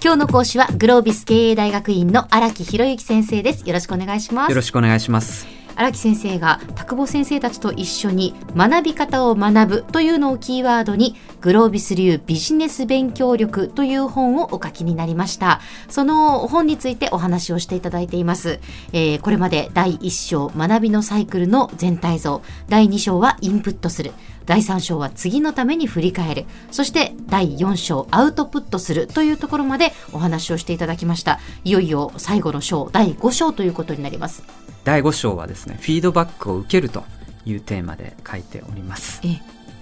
今日の講師はグロービス経営大学院の荒木博之先生です。よろしくお願いします。よろしくお願いします。荒木先生が田久保先生たちと一緒に学び方を学ぶというのをキーワードにグロービス流ビジネス勉強力という本をお書きになりました。その本についてお話をしていただいています、えー、これまで第1章学びのサイクルの全体像。第2章はインプットする。第3章は次のために振り返る。そして第4章アウトプットするというところまでお話をしていただきました。いよいよ最後の章第5章ということになります。第5章はですねフィードバックを受けるというテーマで書いております。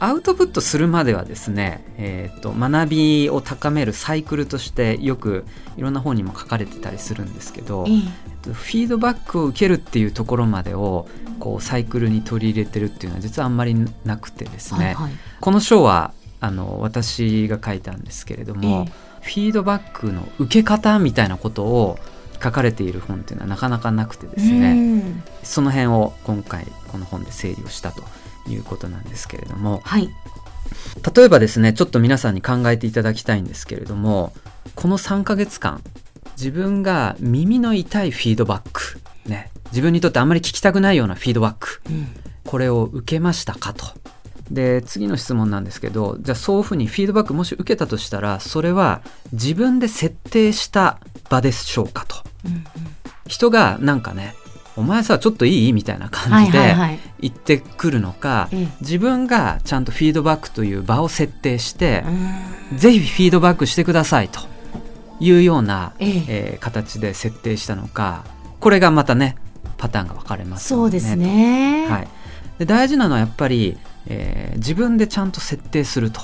アウトプットするまではですね、えーと、学びを高めるサイクルとしてよくいろんな本にも書かれてたりするんですけど、えフィードバックを受けるっていうところまでをこうサイクルに取り入れてるっていうのは実はあんまりなくてですね、はいはい、この章はあの私が書いたんですけれども、え。フィードバックの受け方みたいなことを書かれている本っていうのはなかなかなくてですねその辺を今回この本で整理をしたということなんですけれども、はい、例えばですねちょっと皆さんに考えていただきたいんですけれどもこの3ヶ月間自分が耳の痛いフィードバック、ね、自分にとってあんまり聞きたくないようなフィードバック、うん、これを受けましたかと。で次の質問なんですけどじゃあそういうふうにフィードバックもし受けたとしたらそれは自分で設定した場でしょうかと、うんうん、人がなんかねお前さちょっといい？みたいな感じで言ってくるのか、自分がちゃんとフィードバックという場を設定して、ぜひフィードバックしてくださいと。いうような、ええ。えー、形で設定したのかこれがまたねパターンが分かれます、ね、そうですね、はい、で大事なのはやっぱり、えー、自分でちゃんと設定すると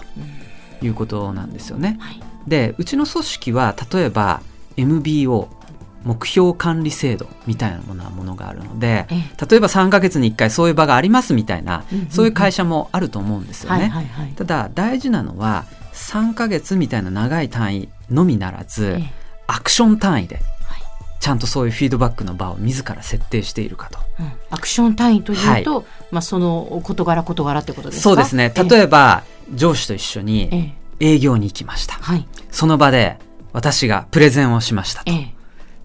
いうことなんですよね。はい、でうちの組織は例えば MBO 目標管理制度みたいなものはものがあるので、例えば3か月に1回そういう場がありますみたいな、そういう会社もあると思うんですよね。ただ大事なのは3か月みたいな長い単位のみならず、アクション単位でちゃんとそういうフィードバックの場を自ら設定しているかと。うん、アクション単位というと、はい、まあ、その事柄事柄ってことですか？そうですね。例えば、上司と一緒に営業に行きました、はい、その場で私がプレゼンをしましたと、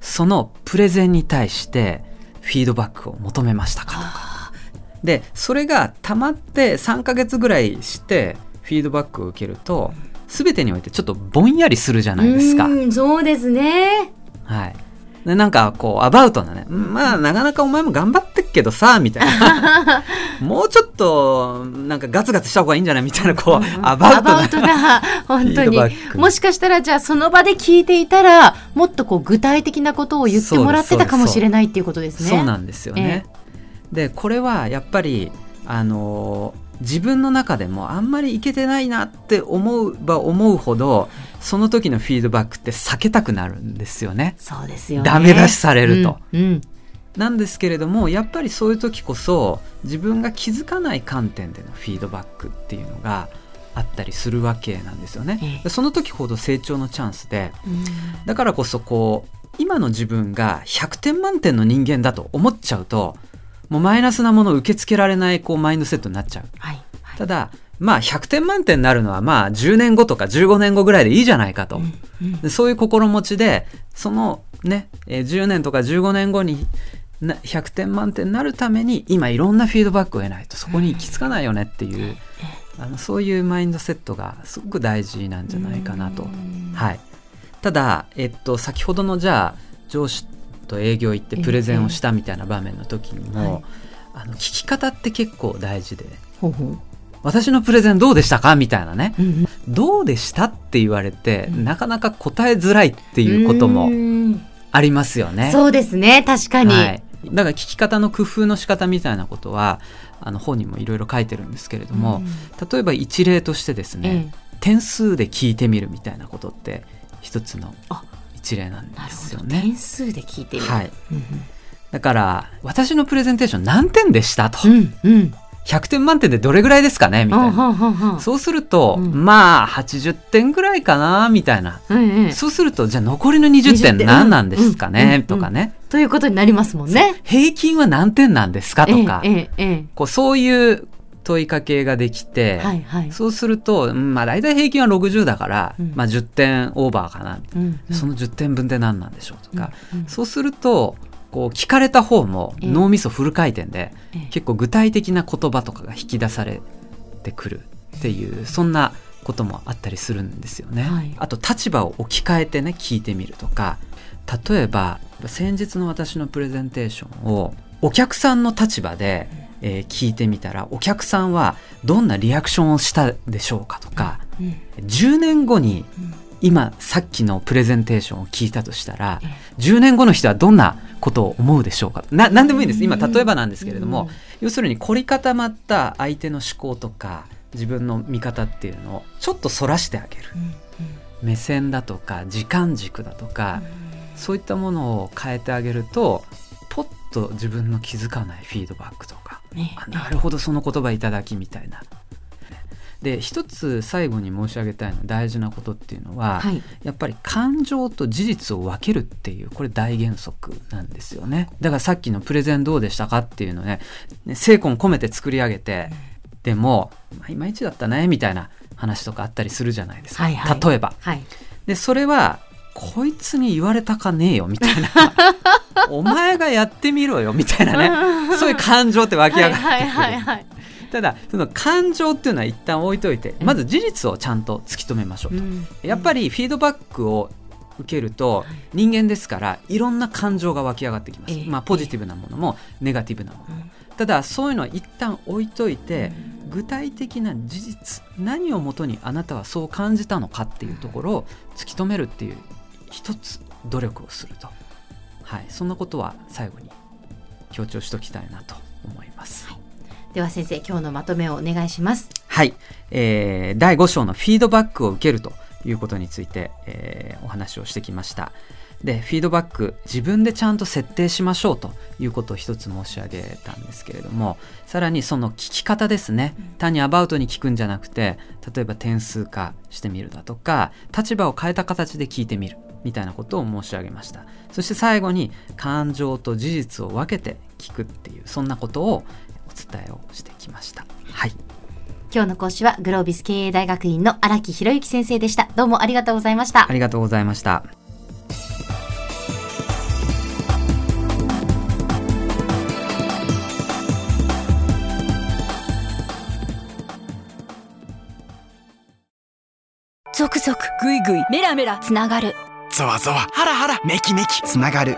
そのプレゼンに対してフィードバックを求めましたかとか。でそれがたまって3か月ぐらいしてフィードバックを受けると全てにおいてちょっとぼんやりするじゃないですか。そうですね。はいでなんかこうアバウトなね。まあなかなかお前も頑張ってっけどさみたいな。もうちょっとなんかガツガツした方がいいんじゃない？みたいなこう、アバウトなアバウトな本当に。もしかしたらじゃあその場で聞いていたらもっとこう具体的なことを言ってもらってたかもしれないっていうことですね。そうなんですよね、えー、でこれはやっぱりあのー自分の中でもあんまりいけてないなって思うば思うほどその時のフィードバックって避けたくなるんですよね。そうですよねダメ出しされると、うんうん、なんですけれどもやっぱりそういう時こそ自分が気づかない観点でのフィードバックっていうのがあったりするわけなんですよね。ええ、その時ほど成長のチャンスで、うん、だからこそこう今の自分が100点満点の人間だと思っちゃうともうマイナスなものを受け付けられないこうマインドセットになっちゃう。はいはい、ただまあ100点満点になるのはまあ10年後とか15年後ぐらいでいいじゃないかと、うんうん、そういう心持ちでそのね10年とか15年後に100点満点になるために今いろんなフィードバックを得ないとそこに行き着かないよねっていう、あのそういうマインドセットがすごく大事なんじゃないかなと。はい、ただ、えっと、先ほどのじゃあ上司と営業行ってプレゼンをしたみたいな場面の時にも、あの聞き方って結構大事で。ほうほう私のプレゼンどうでしたか？みたいなね、うん、どうでしたって言われて、うん、なかなか答えづらいっていうこともありますよね。そうですね。確かに、はい、だから聞き方の工夫の仕方みたいなことはあの本にもいろいろ書いてるんですけれども、うん、例えば一例としてですね、点数で聞いてみるみたいなことって一つの一例なんですよね。点数で聞いてる、はい、だから私のプレゼンテーション何点でしたと、うんうん、100点満点でどれぐらいですかね？みたいな、そうすると、うん、まあ80点ぐらいかな？みたいな、うんうん、そうするとじゃあ残りの20点何なんですかね、とかね、ということになりますもんね。平均は何点なんですか？とか、えええ、こうそういう問いかけができて、はいはい、そうすると、まあ、大体平均は60だから、うん、まあ、10点オーバーかな、うんうん、その10点分って何なんでしょうとか、うんうん、そうするとこう聞かれた方も脳みそフル回転で、ええ、結構具体的な言葉とかが引き出されてくるっていうそんなこともあったりするんですよね。はい、あと立場を置き換えてね聞いてみるとか例えば先日の私のプレゼンテーションをお客さんの立場で、えー、聞いてみたらお客さんはどんなリアクションをしたでしょうかとか、うん、10年後に今さっきのプレゼンテーションを聞いたとしたら、10年後の人はどんなことを思うでしょうか？な何でもいいです。今例えばなんですけれども、要するに凝り固まった相手の思考とか自分の見方っていうのをちょっとそらしてあげる、目線だとか時間軸だとか、そういったものを変えてあげるとポッと自分の気づかないフィードバックとか、ね、なるほどその言葉いただきみたいな。で一つ最後に申し上げたいの大事なことっていうのは、はい、やっぱり感情と事実を分けるっていうこれ大原則なんですよね。だからさっきのプレゼンどうでしたかっていうのね精魂込めて作り上げて、でも、まあ、いまいちだったねみたいな話とかあったりするじゃないですか、はいはい、例えば。はい、でそれはこいつに言われたかねえよみたいな。お前がやってみろよみたいなね。そういう感情って湧き上がってくる。はいはいはいただその感情っていうのは一旦置いといてまず事実をちゃんと突き止めましょうと、うん、やっぱりフィードバックを受けると人間ですからいろんな感情が湧き上がってきます、まあ、ポジティブなものもネガティブなものも、ただそういうのは一旦置いといて、具体的な事実何をもとにあなたはそう感じたのかっていうところを突き止めるっていう一つ努力をすると、はい、そんなことは最後に強調しておきたいなと思います。はい、では先生今日のまとめをお願いします。はい、えー、第5章のフィードバックを受けるということについて、えー、お話をしてきました。でフィードバック自分でちゃんと設定しましょうということを一つ申し上げたんですけれどもさらにその聞き方ですね単にアバウトに聞くんじゃなくて例えば点数化してみるだとか立場を変えた形で聞いてみるみたいなことを申し上げましたそして最後に感情と事実を分けて聞くっていうそんなことをお伝えをしてきました。はい。今日の講師はグロービス経営大学院の荒木博之先生でした。どうもありがとうございました。ありがとうございました。ゾクゾクグイグイメラメラつながる。ゾワゾワハラハラメキメキつながる